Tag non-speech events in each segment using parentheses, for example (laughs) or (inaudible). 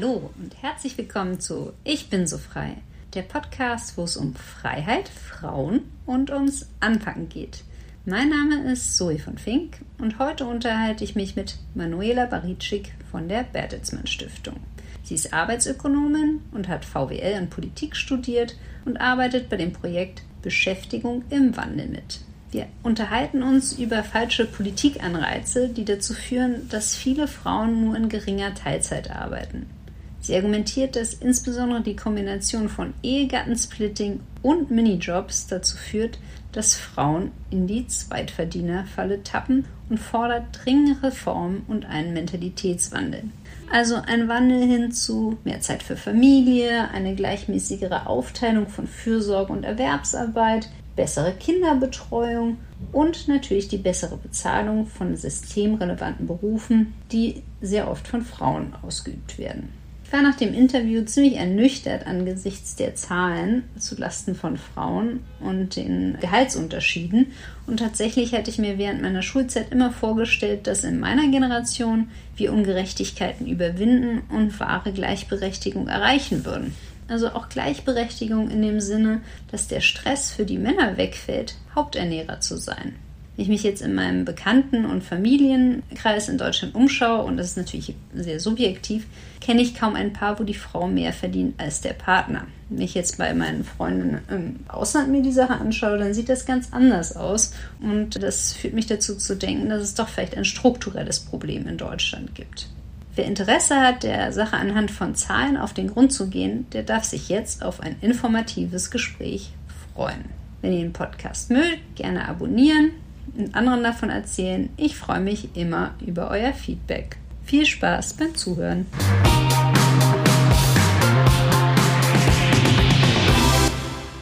Hallo und herzlich willkommen zu Ich bin so frei, der Podcast, wo es um Freiheit, Frauen und ums Anpacken geht. Mein Name ist Zoe von Fink und heute unterhalte ich mich mit Manuela Baritschik von der Bertelsmann Stiftung. Sie ist Arbeitsökonomin und hat VWL und Politik studiert und arbeitet bei dem Projekt Beschäftigung im Wandel mit. Wir unterhalten uns über falsche Politikanreize, die dazu führen, dass viele Frauen nur in geringer Teilzeit arbeiten. Sie argumentiert, dass insbesondere die Kombination von Ehegattensplitting und Minijobs dazu führt, dass Frauen in die Zweitverdienerfalle tappen und fordert dringende Reformen und einen Mentalitätswandel. Also ein Wandel hin zu mehr Zeit für Familie, eine gleichmäßigere Aufteilung von Fürsorge und Erwerbsarbeit, bessere Kinderbetreuung und natürlich die bessere Bezahlung von systemrelevanten Berufen, die sehr oft von Frauen ausgeübt werden. Ich war nach dem Interview ziemlich ernüchtert angesichts der Zahlen zulasten von Frauen und den Gehaltsunterschieden. Und tatsächlich hatte ich mir während meiner Schulzeit immer vorgestellt, dass in meiner Generation wir Ungerechtigkeiten überwinden und wahre Gleichberechtigung erreichen würden. Also auch Gleichberechtigung in dem Sinne, dass der Stress für die Männer wegfällt, Haupternährer zu sein. Wenn ich mich jetzt in meinem Bekannten- und Familienkreis in Deutschland umschaue, und das ist natürlich sehr subjektiv, kenne ich kaum ein Paar, wo die Frau mehr verdient als der Partner. Wenn ich jetzt bei meinen Freunden im Ausland mir die Sache anschaue, dann sieht das ganz anders aus. Und das führt mich dazu zu denken, dass es doch vielleicht ein strukturelles Problem in Deutschland gibt. Wer Interesse hat, der Sache anhand von Zahlen auf den Grund zu gehen, der darf sich jetzt auf ein informatives Gespräch freuen. Wenn ihr den Podcast mögt, gerne abonnieren und anderen davon erzählen. Ich freue mich immer über euer Feedback. Viel Spaß beim Zuhören.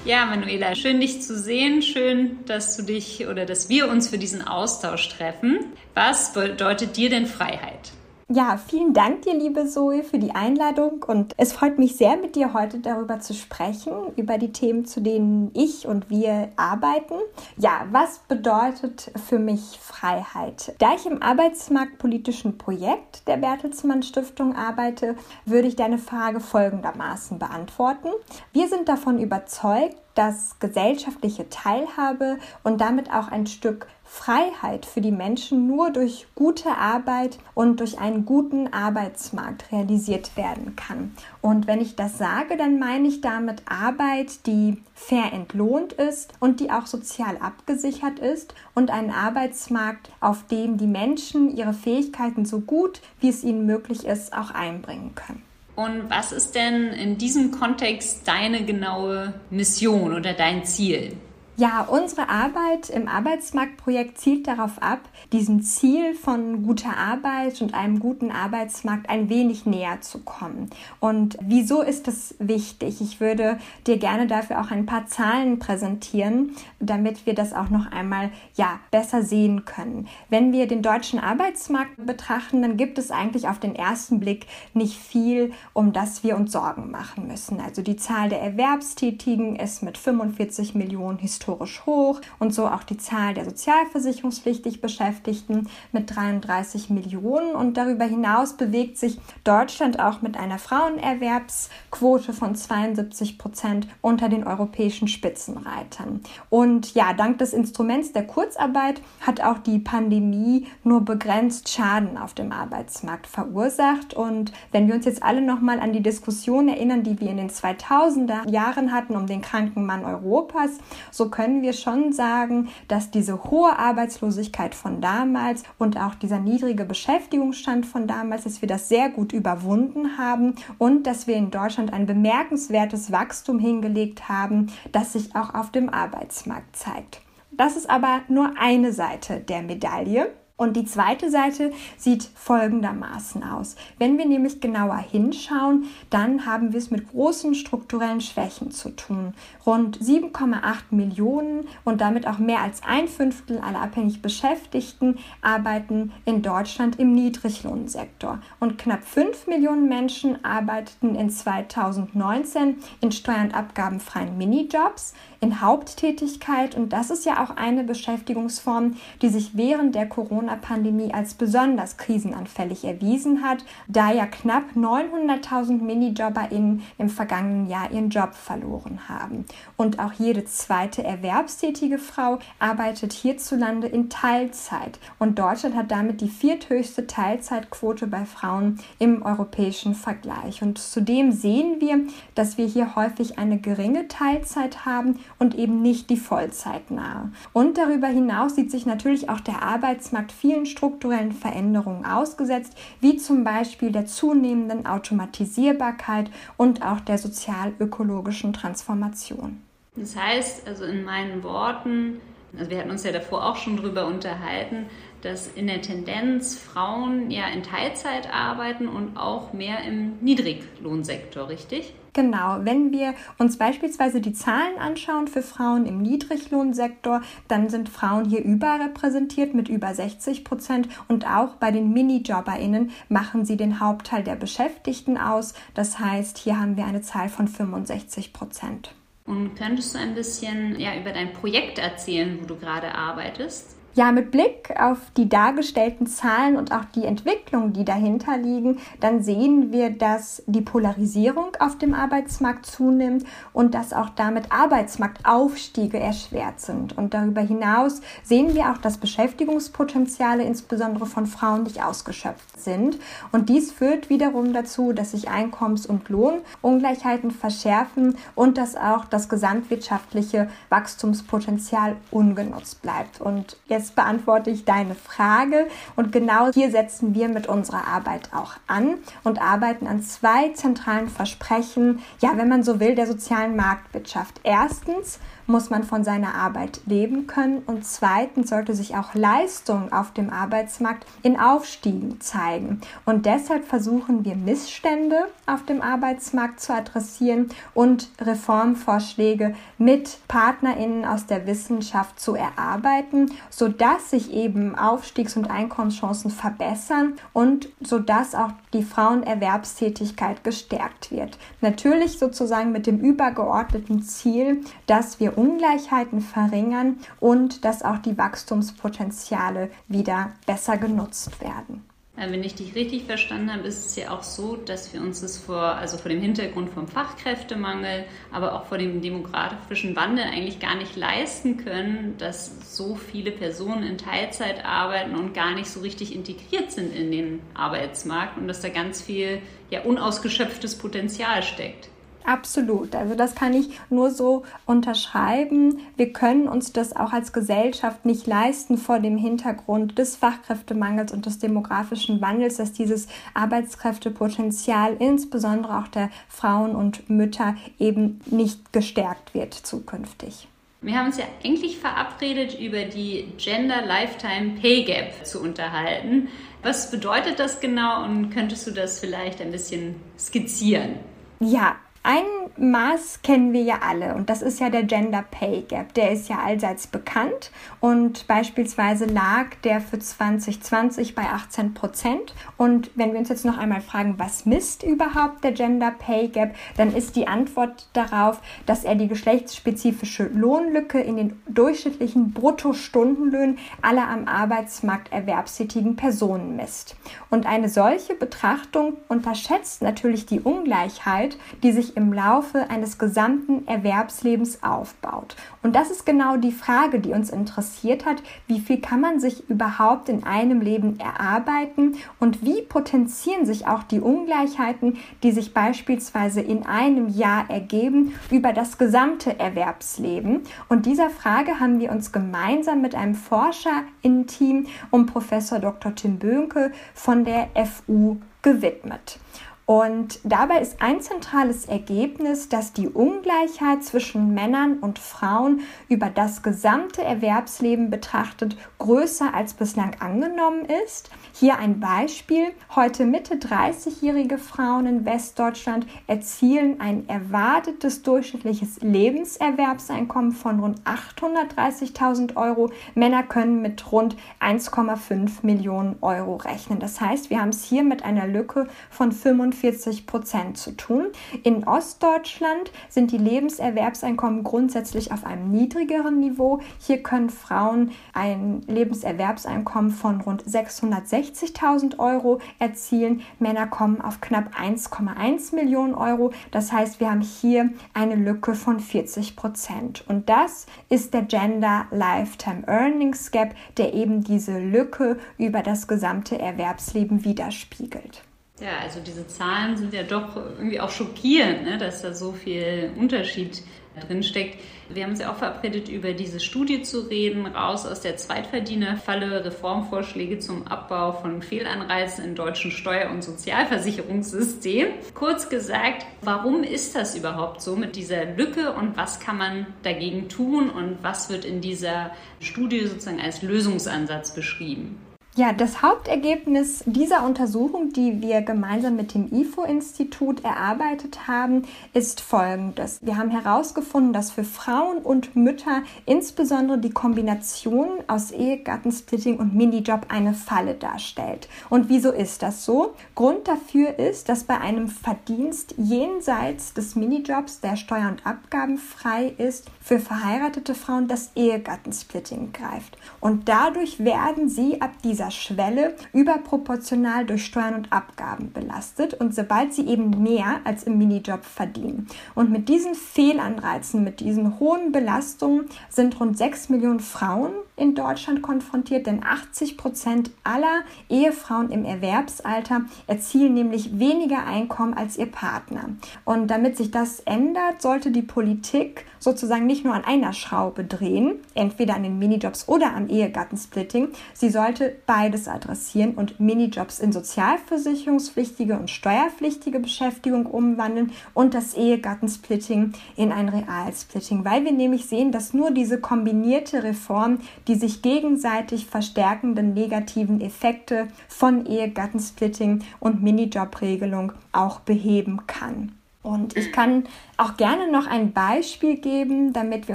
Ja, Manuela, schön dich zu sehen. Schön, dass du dich oder dass wir uns für diesen Austausch treffen. Was bedeutet dir denn Freiheit? Ja, vielen Dank dir, liebe Zoe, für die Einladung und es freut mich sehr, mit dir heute darüber zu sprechen, über die Themen, zu denen ich und wir arbeiten. Ja, was bedeutet für mich Freiheit? Da ich im arbeitsmarktpolitischen Projekt der Bertelsmann Stiftung arbeite, würde ich deine Frage folgendermaßen beantworten. Wir sind davon überzeugt, dass gesellschaftliche Teilhabe und damit auch ein Stück Freiheit für die Menschen nur durch gute Arbeit und durch einen guten Arbeitsmarkt realisiert werden kann. Und wenn ich das sage, dann meine ich damit Arbeit, die fair entlohnt ist und die auch sozial abgesichert ist und einen Arbeitsmarkt, auf dem die Menschen ihre Fähigkeiten so gut wie es ihnen möglich ist, auch einbringen können. Und was ist denn in diesem Kontext deine genaue Mission oder dein Ziel? Ja, unsere Arbeit im Arbeitsmarktprojekt zielt darauf ab, diesem Ziel von guter Arbeit und einem guten Arbeitsmarkt ein wenig näher zu kommen. Und wieso ist das wichtig? Ich würde dir gerne dafür auch ein paar Zahlen präsentieren, damit wir das auch noch einmal ja besser sehen können. Wenn wir den deutschen Arbeitsmarkt betrachten, dann gibt es eigentlich auf den ersten Blick nicht viel, um das wir uns Sorgen machen müssen. Also die Zahl der Erwerbstätigen ist mit 45 Millionen historisch historisch hoch und so auch die Zahl der sozialversicherungspflichtig Beschäftigten mit 33 Millionen. Und darüber hinaus bewegt sich Deutschland auch mit einer Frauenerwerbsquote von 72 Prozent unter den europäischen Spitzenreitern. Und ja, dank des Instruments der Kurzarbeit hat auch die Pandemie nur begrenzt Schaden auf dem Arbeitsmarkt verursacht. Und wenn wir uns jetzt alle nochmal an die Diskussion erinnern, die wir in den 2000er Jahren hatten um den kranken Mann Europas, so können wir schon sagen, dass diese hohe Arbeitslosigkeit von damals und auch dieser niedrige Beschäftigungsstand von damals, dass wir das sehr gut überwunden haben und dass wir in Deutschland ein bemerkenswertes Wachstum hingelegt haben, das sich auch auf dem Arbeitsmarkt zeigt. Das ist aber nur eine Seite der Medaille. Und die zweite Seite sieht folgendermaßen aus. Wenn wir nämlich genauer hinschauen, dann haben wir es mit großen strukturellen Schwächen zu tun. Rund 7,8 Millionen und damit auch mehr als ein Fünftel aller abhängig Beschäftigten arbeiten in Deutschland im Niedriglohnsektor. Und knapp 5 Millionen Menschen arbeiteten in 2019 in steuer- und abgabenfreien Minijobs in Haupttätigkeit. Und das ist ja auch eine Beschäftigungsform, die sich während der Corona Corona-Pandemie als besonders krisenanfällig erwiesen hat, da ja knapp 900.000 MinijobberInnen im vergangenen Jahr ihren Job verloren haben. Und auch jede zweite erwerbstätige Frau arbeitet hierzulande in Teilzeit. Und Deutschland hat damit die vierthöchste Teilzeitquote bei Frauen im europäischen Vergleich. Und zudem sehen wir, dass wir hier häufig eine geringe Teilzeit haben und eben nicht die Vollzeitnahe. Und darüber hinaus sieht sich natürlich auch der Arbeitsmarkt vielen strukturellen Veränderungen ausgesetzt, wie zum Beispiel der zunehmenden Automatisierbarkeit und auch der sozial-ökologischen Transformation. Das heißt, also in meinen Worten, also wir hatten uns ja davor auch schon drüber unterhalten, dass in der Tendenz Frauen ja in Teilzeit arbeiten und auch mehr im Niedriglohnsektor, richtig? Genau, wenn wir uns beispielsweise die Zahlen anschauen für Frauen im Niedriglohnsektor, dann sind Frauen hier überrepräsentiert mit über 60 Prozent und auch bei den MinijobberInnen machen sie den Hauptteil der Beschäftigten aus. Das heißt, hier haben wir eine Zahl von 65 Prozent. Und könntest du ein bisschen ja, über dein Projekt erzählen, wo du gerade arbeitest? Ja, mit Blick auf die dargestellten Zahlen und auch die Entwicklungen, die dahinter liegen, dann sehen wir, dass die Polarisierung auf dem Arbeitsmarkt zunimmt und dass auch damit Arbeitsmarktaufstiege erschwert sind. Und darüber hinaus sehen wir auch, dass Beschäftigungspotenziale insbesondere von Frauen nicht ausgeschöpft sind. Und dies führt wiederum dazu, dass sich Einkommens- und Lohnungleichheiten verschärfen und dass auch das gesamtwirtschaftliche Wachstumspotenzial ungenutzt bleibt. Und jetzt jetzt beantworte ich deine Frage. Und genau hier setzen wir mit unserer Arbeit auch an und arbeiten an zwei zentralen Versprechen, ja, wenn man so will, der sozialen Marktwirtschaft. Erstens, muss man von seiner Arbeit leben können und zweitens sollte sich auch Leistung auf dem Arbeitsmarkt in Aufstiegen zeigen. Und deshalb versuchen wir Missstände auf dem Arbeitsmarkt zu adressieren und Reformvorschläge mit Partnerinnen aus der Wissenschaft zu erarbeiten, sodass sich eben Aufstiegs- und Einkommenschancen verbessern und sodass auch die Frauenerwerbstätigkeit gestärkt wird. Natürlich sozusagen mit dem übergeordneten Ziel, dass wir Ungleichheiten verringern und dass auch die Wachstumspotenziale wieder besser genutzt werden. Äh, wenn ich dich richtig verstanden habe, ist es ja auch so, dass wir uns das vor, also vor dem Hintergrund vom Fachkräftemangel, aber auch vor dem demografischen Wandel eigentlich gar nicht leisten können, dass so viele Personen in Teilzeit arbeiten und gar nicht so richtig integriert sind in den Arbeitsmarkt und dass da ganz viel ja unausgeschöpftes Potenzial steckt. Absolut. Also das kann ich nur so unterschreiben. Wir können uns das auch als Gesellschaft nicht leisten vor dem Hintergrund des Fachkräftemangels und des demografischen Wandels, dass dieses Arbeitskräftepotenzial insbesondere auch der Frauen und Mütter eben nicht gestärkt wird zukünftig. Wir haben uns ja eigentlich verabredet, über die Gender Lifetime Pay Gap zu unterhalten. Was bedeutet das genau und könntest du das vielleicht ein bisschen skizzieren? Ja, ein Maß kennen wir ja alle und das ist ja der Gender Pay Gap. Der ist ja allseits bekannt und beispielsweise lag der für 2020 bei 18 Prozent. Und wenn wir uns jetzt noch einmal fragen, was misst überhaupt der Gender Pay Gap, dann ist die Antwort darauf, dass er die geschlechtsspezifische Lohnlücke in den durchschnittlichen Bruttostundenlöhnen aller am Arbeitsmarkt erwerbstätigen Personen misst. Und eine solche Betrachtung unterschätzt natürlich die Ungleichheit, die sich im Laufe eines gesamten Erwerbslebens aufbaut. Und das ist genau die Frage, die uns interessiert hat. Wie viel kann man sich überhaupt in einem Leben erarbeiten und wie potenzieren sich auch die Ungleichheiten, die sich beispielsweise in einem Jahr ergeben, über das gesamte Erwerbsleben? Und dieser Frage haben wir uns gemeinsam mit einem Forscher im Team um Professor Dr. Tim Böhnke von der FU gewidmet. Und dabei ist ein zentrales Ergebnis, dass die Ungleichheit zwischen Männern und Frauen über das gesamte Erwerbsleben betrachtet größer als bislang angenommen ist. Hier ein Beispiel. Heute Mitte 30-jährige Frauen in Westdeutschland erzielen ein erwartetes durchschnittliches Lebenserwerbseinkommen von rund 830.000 Euro. Männer können mit rund 1,5 Millionen Euro rechnen. Das heißt, wir haben es hier mit einer Lücke von 45 45 Prozent zu tun. In Ostdeutschland sind die Lebenserwerbseinkommen grundsätzlich auf einem niedrigeren Niveau. Hier können Frauen ein Lebenserwerbseinkommen von rund 660.000 Euro erzielen. Männer kommen auf knapp 1,1 Millionen Euro. Das heißt, wir haben hier eine Lücke von 40 Prozent. Und das ist der Gender Lifetime Earnings Gap, der eben diese Lücke über das gesamte Erwerbsleben widerspiegelt. Ja, also diese Zahlen sind ja doch irgendwie auch schockierend, ne, dass da so viel Unterschied drin steckt. Wir haben uns ja auch verabredet, über diese Studie zu reden, raus aus der Zweitverdienerfalle, Reformvorschläge zum Abbau von Fehlanreizen im deutschen Steuer- und Sozialversicherungssystem. Kurz gesagt, warum ist das überhaupt so mit dieser Lücke und was kann man dagegen tun und was wird in dieser Studie sozusagen als Lösungsansatz beschrieben? Ja, das Hauptergebnis dieser Untersuchung, die wir gemeinsam mit dem IFO-Institut erarbeitet haben, ist folgendes. Wir haben herausgefunden, dass für Frauen und Mütter insbesondere die Kombination aus Ehegattensplitting und Minijob eine Falle darstellt. Und wieso ist das so? Grund dafür ist, dass bei einem Verdienst jenseits des Minijobs, der steuer- und abgabenfrei ist, für verheiratete Frauen das Ehegattensplitting greift. Und dadurch werden sie ab dieser dieser Schwelle überproportional durch Steuern und Abgaben belastet und sobald sie eben mehr als im Minijob verdienen. Und mit diesen Fehlanreizen, mit diesen hohen Belastungen sind rund 6 Millionen Frauen in Deutschland konfrontiert, denn 80 Prozent aller Ehefrauen im Erwerbsalter erzielen nämlich weniger Einkommen als ihr Partner. Und damit sich das ändert, sollte die Politik sozusagen nicht nur an einer Schraube drehen, entweder an den Minijobs oder am Ehegattensplitting. Sie sollte beides adressieren und Minijobs in sozialversicherungspflichtige und steuerpflichtige Beschäftigung umwandeln und das Ehegattensplitting in ein Realsplitting, weil wir nämlich sehen, dass nur diese kombinierte Reform die sich gegenseitig verstärkenden negativen Effekte von Ehegattensplitting und Minijobregelung auch beheben kann. Und ich kann auch gerne noch ein Beispiel geben, damit wir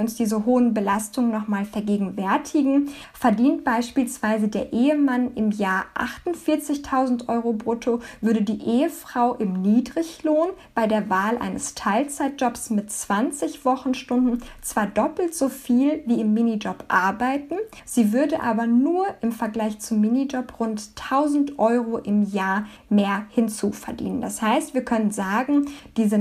uns diese hohen Belastungen nochmal vergegenwärtigen. Verdient beispielsweise der Ehemann im Jahr 48.000 Euro brutto, würde die Ehefrau im Niedriglohn bei der Wahl eines Teilzeitjobs mit 20 Wochenstunden zwar doppelt so viel wie im Minijob arbeiten, sie würde aber nur im Vergleich zum Minijob rund 1000 Euro im Jahr mehr hinzuverdienen. Das heißt, wir können sagen, diese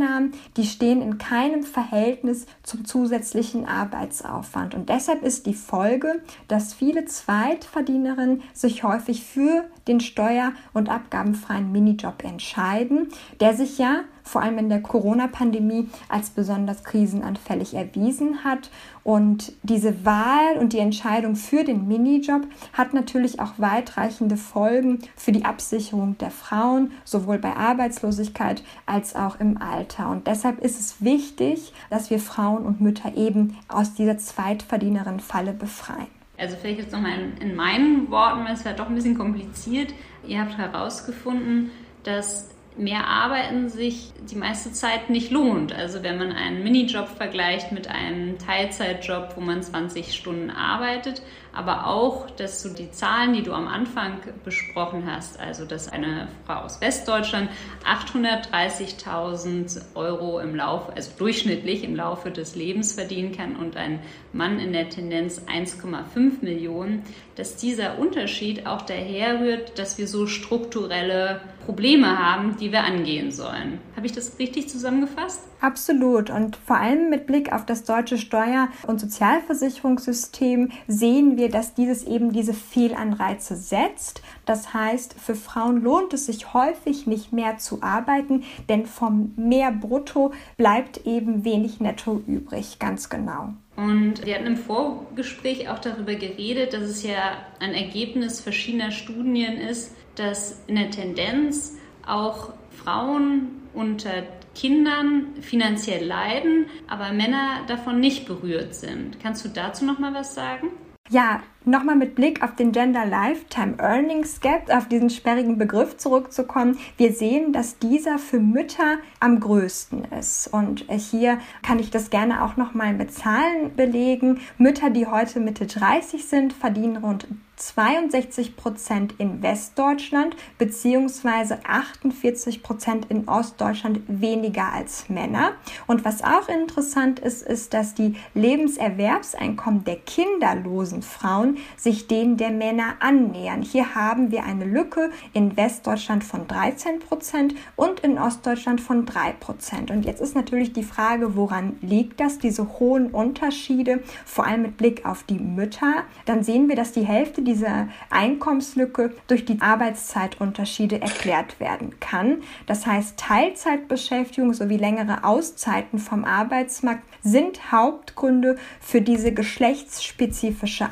Netto-Mehreinnahmen, die stehen in keinem Verhältnis zum zusätzlichen Arbeitsaufwand. Und deshalb ist die Folge, dass viele Zweitverdienerinnen sich häufig für den steuer- und abgabenfreien Minijob entscheiden, der sich ja vor allem in der Corona-Pandemie als besonders krisenanfällig erwiesen hat. Und diese Wahl und die Entscheidung für den Minijob hat natürlich auch weitreichende Folgen für die Absicherung der Frauen, sowohl bei Arbeitslosigkeit als auch im Alter. Und deshalb ist es wichtig, dass wir Frauen und Mütter eben aus dieser Zweitverdienerin-Falle befreien. Also vielleicht jetzt nochmal in, in meinen Worten, weil es ja doch ein bisschen kompliziert. Ihr habt herausgefunden, dass mehr Arbeiten sich die meiste Zeit nicht lohnt. Also wenn man einen Minijob vergleicht mit einem Teilzeitjob, wo man 20 Stunden arbeitet, aber auch, dass du die Zahlen, die du am Anfang besprochen hast, also dass eine Frau aus Westdeutschland 830.000 Euro im Laufe, also durchschnittlich im Laufe des Lebens verdienen kann und ein Mann in der Tendenz 1,5 Millionen, dass dieser Unterschied auch daherrührt, dass wir so strukturelle Probleme haben, die wir angehen sollen. Habe ich das richtig zusammengefasst? Absolut. Und vor allem mit Blick auf das deutsche Steuer- und Sozialversicherungssystem sehen wir, dass dieses eben diese Fehlanreize setzt. Das heißt, für Frauen lohnt es sich häufig nicht mehr zu arbeiten, denn vom mehr Brutto bleibt eben wenig Netto übrig. Ganz genau. Und wir hatten im Vorgespräch auch darüber geredet, dass es ja ein Ergebnis verschiedener Studien ist, dass in der Tendenz auch Frauen unter Kindern finanziell leiden, aber Männer davon nicht berührt sind. Kannst du dazu noch mal was sagen? Ja, Nochmal mit Blick auf den Gender Lifetime Earnings Gap, auf diesen sperrigen Begriff zurückzukommen. Wir sehen, dass dieser für Mütter am größten ist. Und hier kann ich das gerne auch nochmal mit Zahlen belegen. Mütter, die heute Mitte 30 sind, verdienen rund 62 Prozent in Westdeutschland bzw. 48 Prozent in Ostdeutschland weniger als Männer. Und was auch interessant ist, ist, dass die Lebenserwerbseinkommen der kinderlosen Frauen sich denen der Männer annähern. Hier haben wir eine Lücke in Westdeutschland von 13 Prozent und in Ostdeutschland von 3 Prozent. Und jetzt ist natürlich die Frage, woran liegt das, diese hohen Unterschiede, vor allem mit Blick auf die Mütter? Dann sehen wir, dass die Hälfte dieser Einkommenslücke durch die Arbeitszeitunterschiede erklärt werden kann. Das heißt, Teilzeitbeschäftigung sowie längere Auszeiten vom Arbeitsmarkt sind Hauptgründe für diese geschlechtsspezifische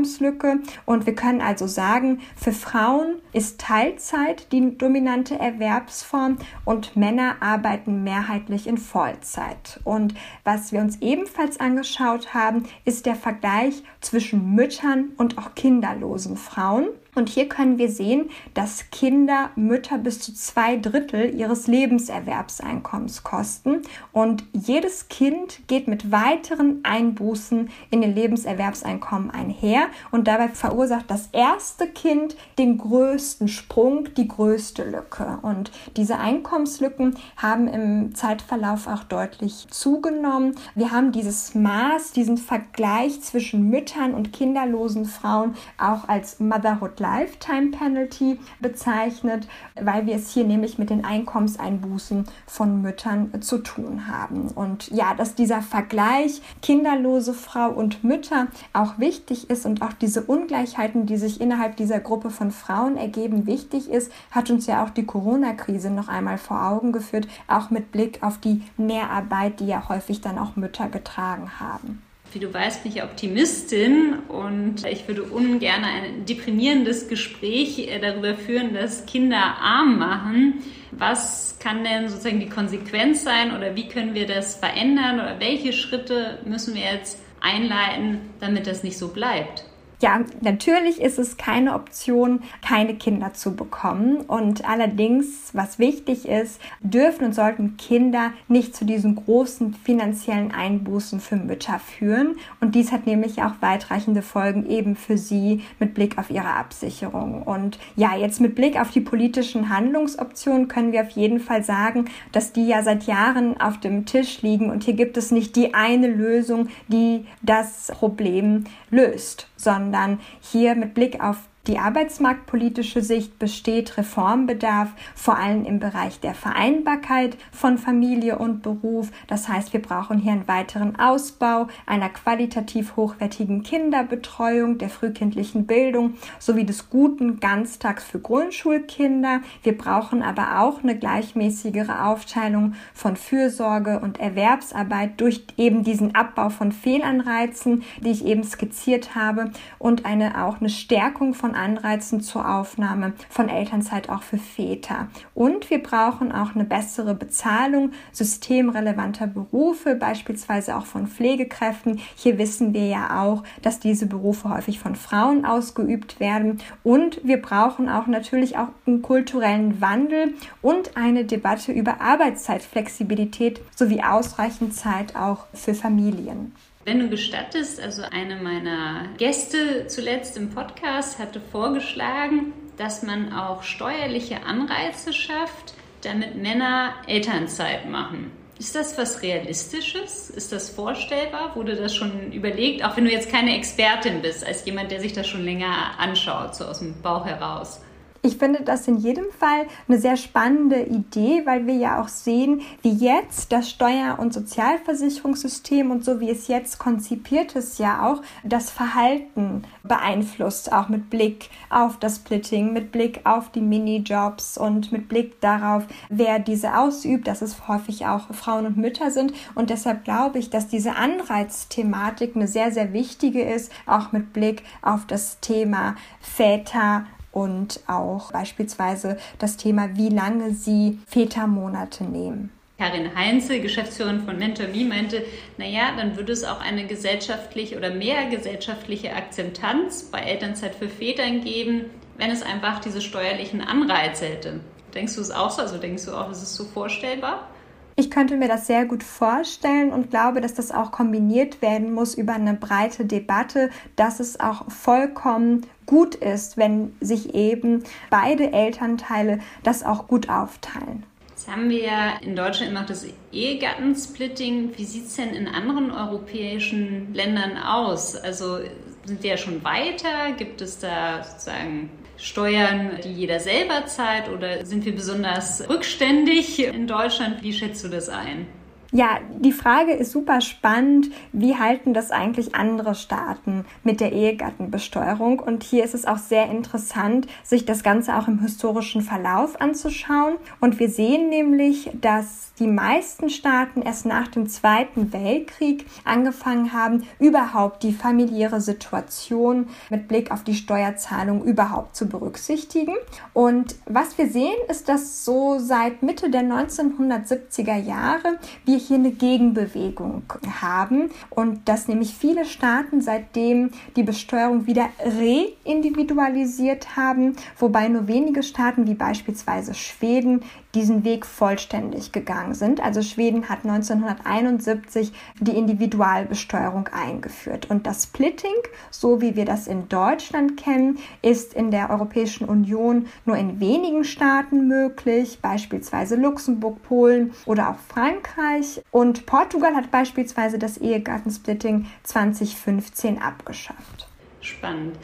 Einkommenslücke. Und wir können also sagen, für Frauen ist Teilzeit die dominante Erwerbsform und Männer arbeiten mehrheitlich in Vollzeit. Und was wir uns ebenfalls angeschaut haben, ist der Vergleich zwischen Müttern und auch kinderlosen Frauen. Und hier können wir sehen, dass Kinder Mütter bis zu zwei Drittel ihres Lebenserwerbseinkommens kosten. Und jedes Kind geht mit weiteren Einbußen in den Lebenserwerbseinkommen einher. Und dabei verursacht das erste Kind den größten Sprung, die größte Lücke. Und diese Einkommenslücken haben im Zeitverlauf auch deutlich zugenommen. Wir haben dieses Maß, diesen Vergleich zwischen Müttern und kinderlosen Frauen auch als Motherhood Lifetime Penalty bezeichnet, weil wir es hier nämlich mit den Einkommenseinbußen von Müttern zu tun haben. Und ja, dass dieser Vergleich kinderlose Frau und Mütter auch wichtig ist und auch diese Ungleichheiten, die sich innerhalb dieser Gruppe von Frauen ergeben, wichtig ist, hat uns ja auch die Corona-Krise noch einmal vor Augen geführt, auch mit Blick auf die Mehrarbeit, die ja häufig dann auch Mütter getragen haben. Wie du weißt, bin ich Optimistin und ich würde ungern ein deprimierendes Gespräch äh, darüber führen, dass Kinder arm machen. Was kann denn sozusagen die Konsequenz sein oder wie können wir das verändern oder welche Schritte müssen wir jetzt einleiten, damit das nicht so bleibt? Ja, natürlich ist es keine Option, keine Kinder zu bekommen. Und allerdings, was wichtig ist, dürfen und sollten Kinder nicht zu diesen großen finanziellen Einbußen für Mütter führen. Und dies hat nämlich auch weitreichende Folgen eben für sie mit Blick auf ihre Absicherung. Und ja, jetzt mit Blick auf die politischen Handlungsoptionen können wir auf jeden Fall sagen, dass die ja seit Jahren auf dem Tisch liegen. Und hier gibt es nicht die eine Lösung, die das Problem löst, sondern hier mit Blick auf die arbeitsmarktpolitische Sicht besteht Reformbedarf, vor allem im Bereich der Vereinbarkeit von Familie und Beruf. Das heißt, wir brauchen hier einen weiteren Ausbau einer qualitativ hochwertigen Kinderbetreuung, der frühkindlichen Bildung sowie des guten Ganztags für Grundschulkinder. Wir brauchen aber auch eine gleichmäßigere Aufteilung von Fürsorge und Erwerbsarbeit durch eben diesen Abbau von Fehlanreizen, die ich eben skizziert habe und eine auch eine Stärkung von Anreizen zur Aufnahme von Elternzeit auch für Väter. Und wir brauchen auch eine bessere Bezahlung systemrelevanter Berufe, beispielsweise auch von Pflegekräften. Hier wissen wir ja auch, dass diese Berufe häufig von Frauen ausgeübt werden. Und wir brauchen auch natürlich auch einen kulturellen Wandel und eine Debatte über Arbeitszeitflexibilität sowie ausreichend Zeit auch für Familien. Wenn du gestattest, also eine meiner Gäste zuletzt im Podcast hatte vorgeschlagen, dass man auch steuerliche Anreize schafft, damit Männer Elternzeit machen. Ist das was Realistisches? Ist das vorstellbar? Wurde das schon überlegt? Auch wenn du jetzt keine Expertin bist, als jemand, der sich das schon länger anschaut, so aus dem Bauch heraus. Ich finde das in jedem Fall eine sehr spannende Idee, weil wir ja auch sehen, wie jetzt das Steuer- und Sozialversicherungssystem und so wie es jetzt konzipiert ist, ja auch das Verhalten beeinflusst, auch mit Blick auf das Splitting, mit Blick auf die Minijobs und mit Blick darauf, wer diese ausübt, dass es häufig auch Frauen und Mütter sind. Und deshalb glaube ich, dass diese Anreizthematik eine sehr, sehr wichtige ist, auch mit Blick auf das Thema Väter und auch beispielsweise das Thema, wie lange sie Vätermonate nehmen. Karin Heinze, Geschäftsführerin von MentorMe, meinte, naja, dann würde es auch eine gesellschaftliche oder mehr gesellschaftliche Akzeptanz bei Elternzeit für Vätern geben, wenn es einfach diese steuerlichen Anreize hätte. Denkst du es auch so? Also denkst du auch, ist es so vorstellbar? Ich könnte mir das sehr gut vorstellen und glaube, dass das auch kombiniert werden muss über eine breite Debatte, dass es auch vollkommen gut ist, wenn sich eben beide Elternteile das auch gut aufteilen. Jetzt haben wir ja in Deutschland immer noch das Ehegattensplitting. Wie sieht es denn in anderen europäischen Ländern aus? Also sind die ja schon weiter? Gibt es da sozusagen Steuern, die jeder selber zahlt oder sind wir besonders rückständig in Deutschland? Wie schätzt du das ein? Ja, die Frage ist super spannend. Wie halten das eigentlich andere Staaten mit der Ehegattenbesteuerung? Und hier ist es auch sehr interessant, sich das Ganze auch im historischen Verlauf anzuschauen. Und wir sehen nämlich, dass die meisten Staaten erst nach dem Zweiten Weltkrieg angefangen haben, überhaupt die familiäre Situation mit Blick auf die Steuerzahlung überhaupt zu berücksichtigen. Und was wir sehen, ist, dass so seit Mitte der 1970er Jahre wir hier eine Gegenbewegung haben und dass nämlich viele Staaten seitdem die Besteuerung wieder reindividualisiert haben, wobei nur wenige Staaten wie beispielsweise Schweden diesen Weg vollständig gegangen sind. Also Schweden hat 1971 die Individualbesteuerung eingeführt. Und das Splitting, so wie wir das in Deutschland kennen, ist in der Europäischen Union nur in wenigen Staaten möglich, beispielsweise Luxemburg, Polen oder auch Frankreich. Und Portugal hat beispielsweise das Ehegattensplitting 2015 abgeschafft. Spannend.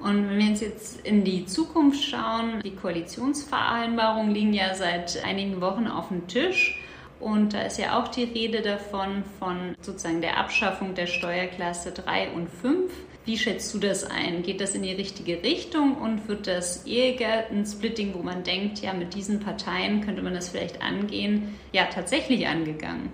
Und wenn wir uns jetzt in die Zukunft schauen, die Koalitionsvereinbarungen liegen ja seit einigen Wochen auf dem Tisch. Und da ist ja auch die Rede davon, von sozusagen der Abschaffung der Steuerklasse 3 und 5. Wie schätzt du das ein? Geht das in die richtige Richtung und wird das Ehegattensplitting, wo man denkt, ja, mit diesen Parteien könnte man das vielleicht angehen, ja, tatsächlich angegangen?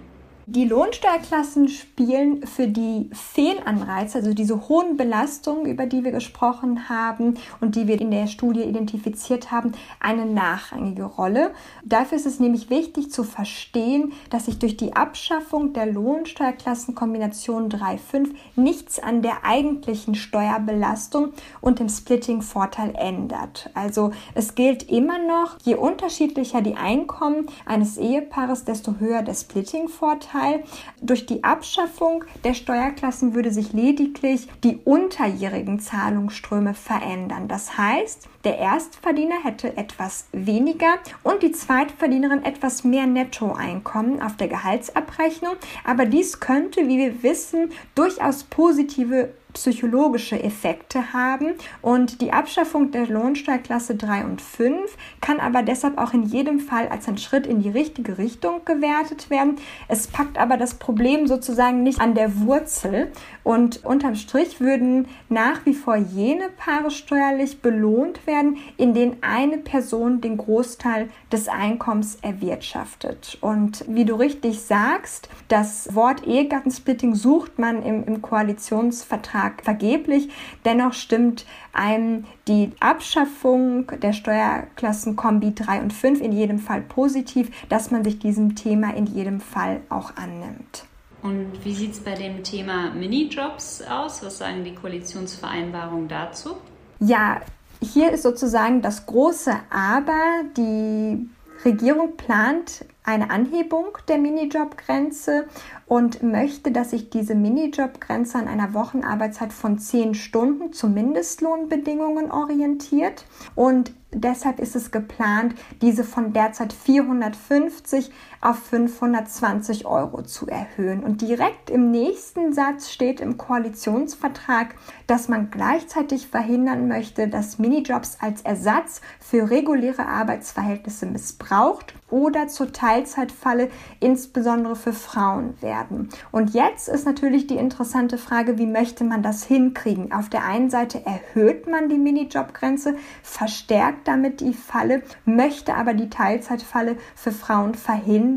Die Lohnsteuerklassen spielen für die Fehlanreize, also diese hohen Belastungen, über die wir gesprochen haben und die wir in der Studie identifiziert haben, eine nachrangige Rolle. Dafür ist es nämlich wichtig zu verstehen, dass sich durch die Abschaffung der Lohnsteuerklassenkombination 3.5 nichts an der eigentlichen Steuerbelastung und dem Splitting-Vorteil ändert. Also es gilt immer noch, je unterschiedlicher die Einkommen eines Ehepaares, desto höher der Splitting-Vorteil. Vorteil. Durch die Abschaffung der Steuerklassen würde sich lediglich die unterjährigen Zahlungsströme verändern. Das heißt, der Erstverdiener hätte etwas weniger und die Zweitverdienerin etwas mehr Nettoeinkommen auf der Gehaltsabrechnung. Aber dies könnte, wie wir wissen, durchaus positive psychologische Effekte haben und die Abschaffung der Lohnsteuerklasse 3 und 5 kann aber deshalb auch in jedem Fall als ein Schritt in die richtige Richtung gewertet werden. Es packt aber das Problem sozusagen nicht an der Wurzel und unterm Strich würden nach wie vor jene Paare steuerlich belohnt werden, in denen eine Person den Großteil des Einkommens erwirtschaftet. Und wie du richtig sagst, das Wort Ehegattensplitting sucht man im, im Koalitionsvertrag Vertrag vergeblich. Dennoch stimmt einem die Abschaffung der Steuerklassen Kombi 3 und 5 in jedem Fall positiv, dass man sich diesem Thema in jedem Fall auch annimmt. Und wie sieht es bei dem Thema Minijobs aus? Was sagen die Koalitionsvereinbarungen dazu? Ja, hier ist sozusagen das große Aber. Die Regierung plant eine Anhebung der Minijobgrenze und möchte, dass sich diese Minijobgrenze an einer Wochenarbeitszeit von 10 Stunden zu Mindestlohnbedingungen orientiert. Und deshalb ist es geplant, diese von derzeit 450 auf 520 Euro zu erhöhen. Und direkt im nächsten Satz steht im Koalitionsvertrag, dass man gleichzeitig verhindern möchte, dass Minijobs als Ersatz für reguläre Arbeitsverhältnisse missbraucht oder zur Teilzeitfalle insbesondere für Frauen werden. Und jetzt ist natürlich die interessante Frage, wie möchte man das hinkriegen? Auf der einen Seite erhöht man die Minijobgrenze, verstärkt damit die Falle, möchte aber die Teilzeitfalle für Frauen verhindern.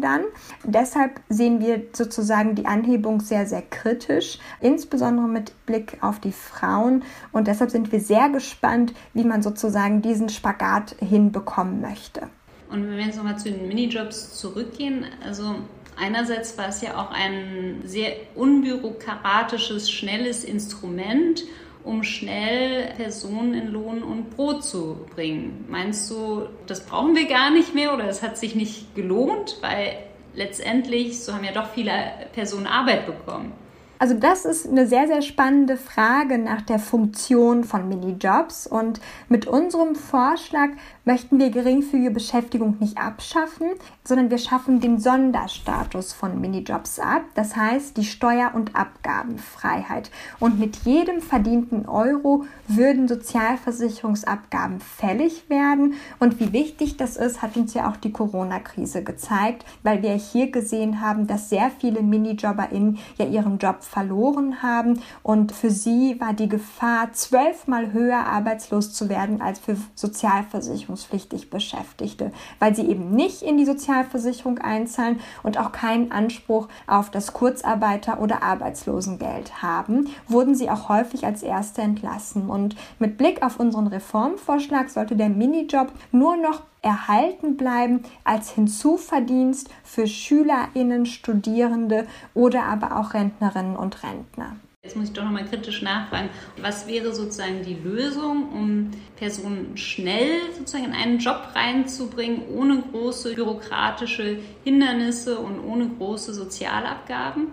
Deshalb sehen wir sozusagen die Anhebung sehr, sehr kritisch, insbesondere mit Blick auf die Frauen. Und deshalb sind wir sehr gespannt, wie man sozusagen diesen Spagat hinbekommen möchte. Und wenn wir jetzt nochmal zu den Minijobs zurückgehen, also einerseits war es ja auch ein sehr unbürokratisches, schnelles Instrument, um schnell Personen in Lohn und Brot zu bringen. Meinst du, das brauchen wir gar nicht mehr oder es hat sich nicht gelohnt, weil letztendlich, so haben ja doch viele Personen Arbeit bekommen? Also das ist eine sehr, sehr spannende Frage nach der Funktion von Minijobs. Und mit unserem Vorschlag möchten wir geringfügige Beschäftigung nicht abschaffen, sondern wir schaffen den Sonderstatus von Minijobs ab. Das heißt die Steuer- und Abgabenfreiheit. Und mit jedem verdienten Euro würden Sozialversicherungsabgaben fällig werden. Und wie wichtig das ist, hat uns ja auch die Corona-Krise gezeigt, weil wir hier gesehen haben, dass sehr viele MinijobberInnen ja ihren Job verloren haben. Und für sie war die Gefahr zwölfmal höher, arbeitslos zu werden, als für sozialversicherungspflichtig Beschäftigte, weil sie eben nicht in die Sozialversicherung einzahlen und auch keinen Anspruch auf das Kurzarbeiter- oder Arbeitslosengeld haben, wurden sie auch häufig als Erste entlassen. Und mit Blick auf unseren Reformvorschlag sollte der Minijob nur noch erhalten bleiben als Hinzuverdienst für Schülerinnen, Studierende oder aber auch Rentnerinnen und Rentner. Jetzt muss ich doch nochmal kritisch nachfragen. Was wäre sozusagen die Lösung, um Personen schnell sozusagen in einen Job reinzubringen, ohne große bürokratische Hindernisse und ohne große Sozialabgaben?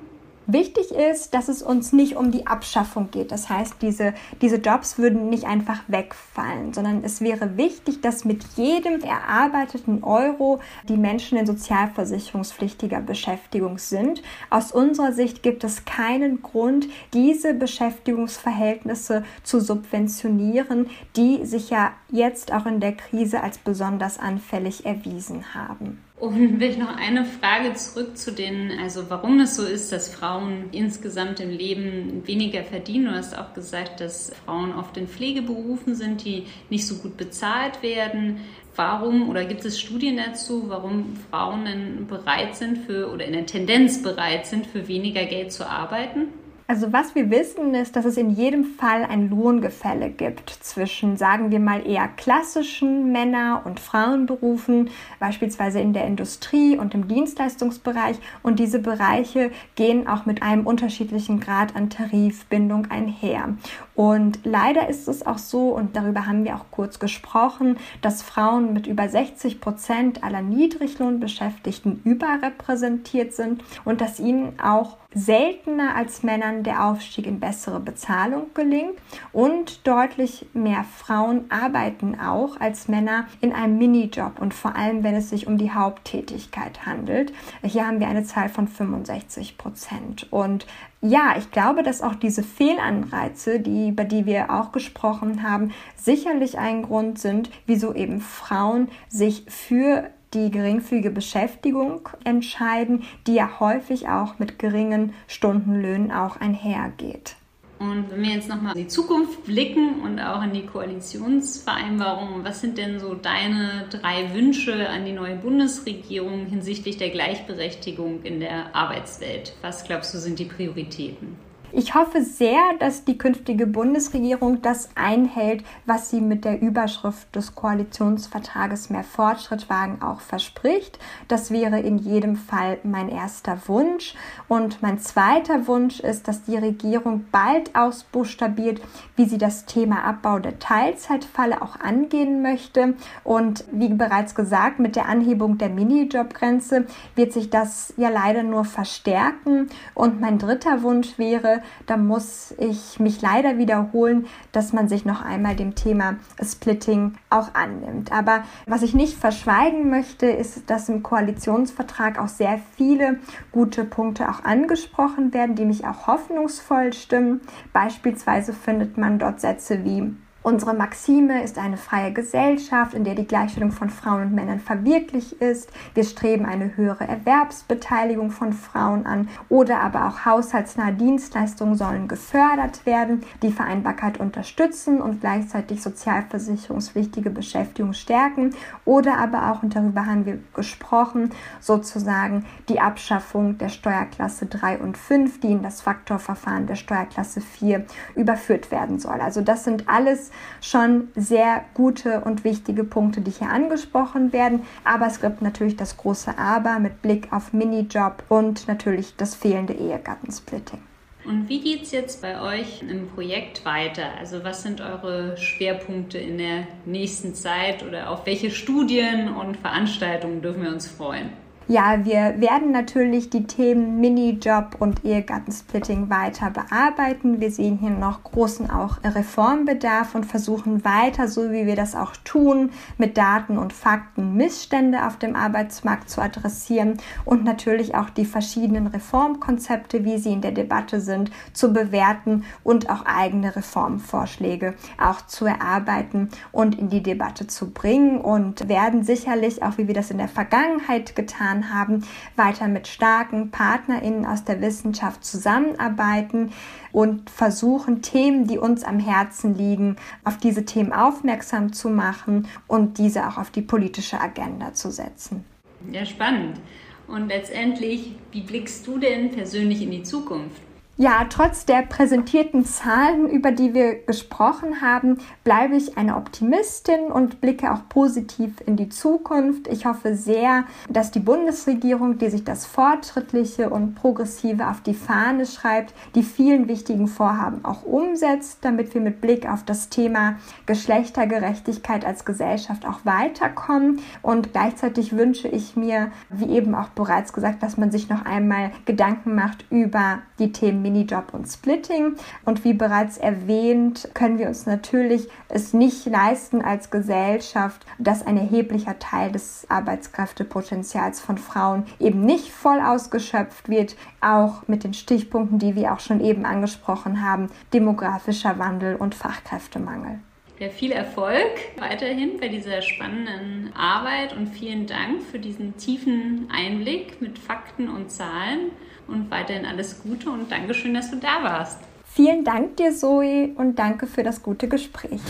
Wichtig ist, dass es uns nicht um die Abschaffung geht. Das heißt, diese, diese Jobs würden nicht einfach wegfallen, sondern es wäre wichtig, dass mit jedem erarbeiteten Euro die Menschen in sozialversicherungspflichtiger Beschäftigung sind. Aus unserer Sicht gibt es keinen Grund, diese Beschäftigungsverhältnisse zu subventionieren, die sich ja jetzt auch in der Krise als besonders anfällig erwiesen haben. Und (laughs) will ich noch eine Frage zurück zu den, also warum es so ist, dass Frauen insgesamt im Leben weniger verdienen. Du hast auch gesagt, dass Frauen oft in Pflegeberufen sind, die nicht so gut bezahlt werden. Warum oder gibt es Studien dazu, warum Frauen denn bereit sind für oder in der Tendenz bereit sind, für weniger Geld zu arbeiten? Also was wir wissen ist, dass es in jedem Fall ein Lohngefälle gibt zwischen, sagen wir mal, eher klassischen Männer- und Frauenberufen, beispielsweise in der Industrie und im Dienstleistungsbereich. Und diese Bereiche gehen auch mit einem unterschiedlichen Grad an Tarifbindung einher. Und leider ist es auch so, und darüber haben wir auch kurz gesprochen, dass Frauen mit über 60 Prozent aller Niedriglohnbeschäftigten überrepräsentiert sind und dass ihnen auch seltener als Männern der Aufstieg in bessere Bezahlung gelingt und deutlich mehr Frauen arbeiten auch als Männer in einem Minijob und vor allem, wenn es sich um die Haupttätigkeit handelt. Hier haben wir eine Zahl von 65 Prozent. Und ja, ich glaube, dass auch diese Fehlanreize, die, über die wir auch gesprochen haben, sicherlich ein Grund sind, wieso eben Frauen sich für die geringfügige Beschäftigung entscheiden, die ja häufig auch mit geringen Stundenlöhnen auch einhergeht. Und wenn wir jetzt nochmal in die Zukunft blicken und auch in die Koalitionsvereinbarung, was sind denn so deine drei Wünsche an die neue Bundesregierung hinsichtlich der Gleichberechtigung in der Arbeitswelt? Was glaubst du sind die Prioritäten? Ich hoffe sehr, dass die künftige Bundesregierung das einhält, was sie mit der Überschrift des Koalitionsvertrages mehr Fortschritt wagen auch verspricht. Das wäre in jedem Fall mein erster Wunsch. Und mein zweiter Wunsch ist, dass die Regierung bald ausbuchstabiert, wie sie das Thema Abbau der Teilzeitfalle auch angehen möchte. Und wie bereits gesagt, mit der Anhebung der Minijobgrenze wird sich das ja leider nur verstärken. Und mein dritter Wunsch wäre, da muss ich mich leider wiederholen, dass man sich noch einmal dem Thema Splitting auch annimmt. Aber was ich nicht verschweigen möchte, ist, dass im Koalitionsvertrag auch sehr viele gute Punkte auch angesprochen werden, die mich auch hoffnungsvoll stimmen. Beispielsweise findet man dort Sätze wie Unsere Maxime ist eine freie Gesellschaft, in der die Gleichstellung von Frauen und Männern verwirklicht ist. Wir streben eine höhere Erwerbsbeteiligung von Frauen an oder aber auch haushaltsnahe Dienstleistungen sollen gefördert werden, die Vereinbarkeit unterstützen und gleichzeitig sozialversicherungspflichtige Beschäftigung stärken oder aber auch, und darüber haben wir gesprochen, sozusagen die Abschaffung der Steuerklasse 3 und 5, die in das Faktorverfahren der Steuerklasse 4 überführt werden soll. Also das sind alles schon sehr gute und wichtige Punkte, die hier angesprochen werden. Aber es gibt natürlich das große Aber mit Blick auf Minijob und natürlich das fehlende Ehegattensplitting. Und wie geht es jetzt bei euch im Projekt weiter? Also was sind eure Schwerpunkte in der nächsten Zeit oder auf welche Studien und Veranstaltungen dürfen wir uns freuen? Ja, wir werden natürlich die Themen Minijob und Ehegattensplitting weiter bearbeiten. Wir sehen hier noch großen auch Reformbedarf und versuchen weiter, so wie wir das auch tun, mit Daten und Fakten Missstände auf dem Arbeitsmarkt zu adressieren und natürlich auch die verschiedenen Reformkonzepte, wie sie in der Debatte sind, zu bewerten und auch eigene Reformvorschläge auch zu erarbeiten und in die Debatte zu bringen und werden sicherlich auch, wie wir das in der Vergangenheit getan getan haben, weiter mit starken PartnerInnen aus der Wissenschaft zusammenarbeiten und versuchen, Themen, die uns am Herzen liegen, auf diese Themen aufmerksam zu machen und diese auch auf die politische Agenda zu setzen. Ja, spannend. Und letztendlich, wie blickst du denn persönlich in die Zukunft? Ja, trotz der präsentierten Zahlen, über die wir gesprochen haben, bleibe ich eine Optimistin und blicke auch positiv in die Zukunft. Ich hoffe sehr, dass die Bundesregierung, die sich das Fortschrittliche und Progressive auf die Fahne schreibt, die vielen wichtigen Vorhaben auch umsetzt, damit wir mit Blick auf das Thema Geschlechtergerechtigkeit als Gesellschaft auch weiterkommen. Und gleichzeitig wünsche ich mir, wie eben auch bereits gesagt, dass man sich noch einmal Gedanken macht über die Themen Minijob und Splitting. Und wie bereits erwähnt, können wir uns natürlich es nicht leisten als Gesellschaft, dass ein erheblicher Teil des Arbeitskräftepotenzials von Frauen eben nicht voll ausgeschöpft wird, auch mit den Stichpunkten, die wir auch schon eben angesprochen haben, demografischer Wandel und Fachkräftemangel. Ja, viel Erfolg weiterhin bei dieser spannenden Arbeit und vielen Dank für diesen tiefen Einblick mit Fakten und Zahlen und weiterhin alles Gute und Dankeschön, dass du da warst. Vielen Dank dir, Zoe, und danke für das gute Gespräch.